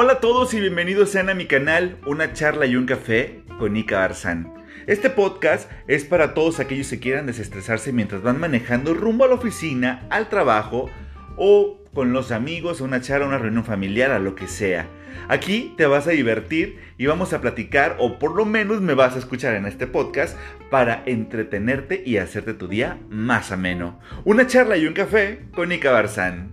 Hola a todos y bienvenidos sean a mi canal Una charla y un café con Nika Barzán. Este podcast es para todos aquellos que quieran desestresarse mientras van manejando rumbo a la oficina, al trabajo o con los amigos, a una charla, una reunión familiar, a lo que sea. Aquí te vas a divertir y vamos a platicar, o por lo menos me vas a escuchar en este podcast, para entretenerte y hacerte tu día más ameno. Una charla y un café con Nika Barzán.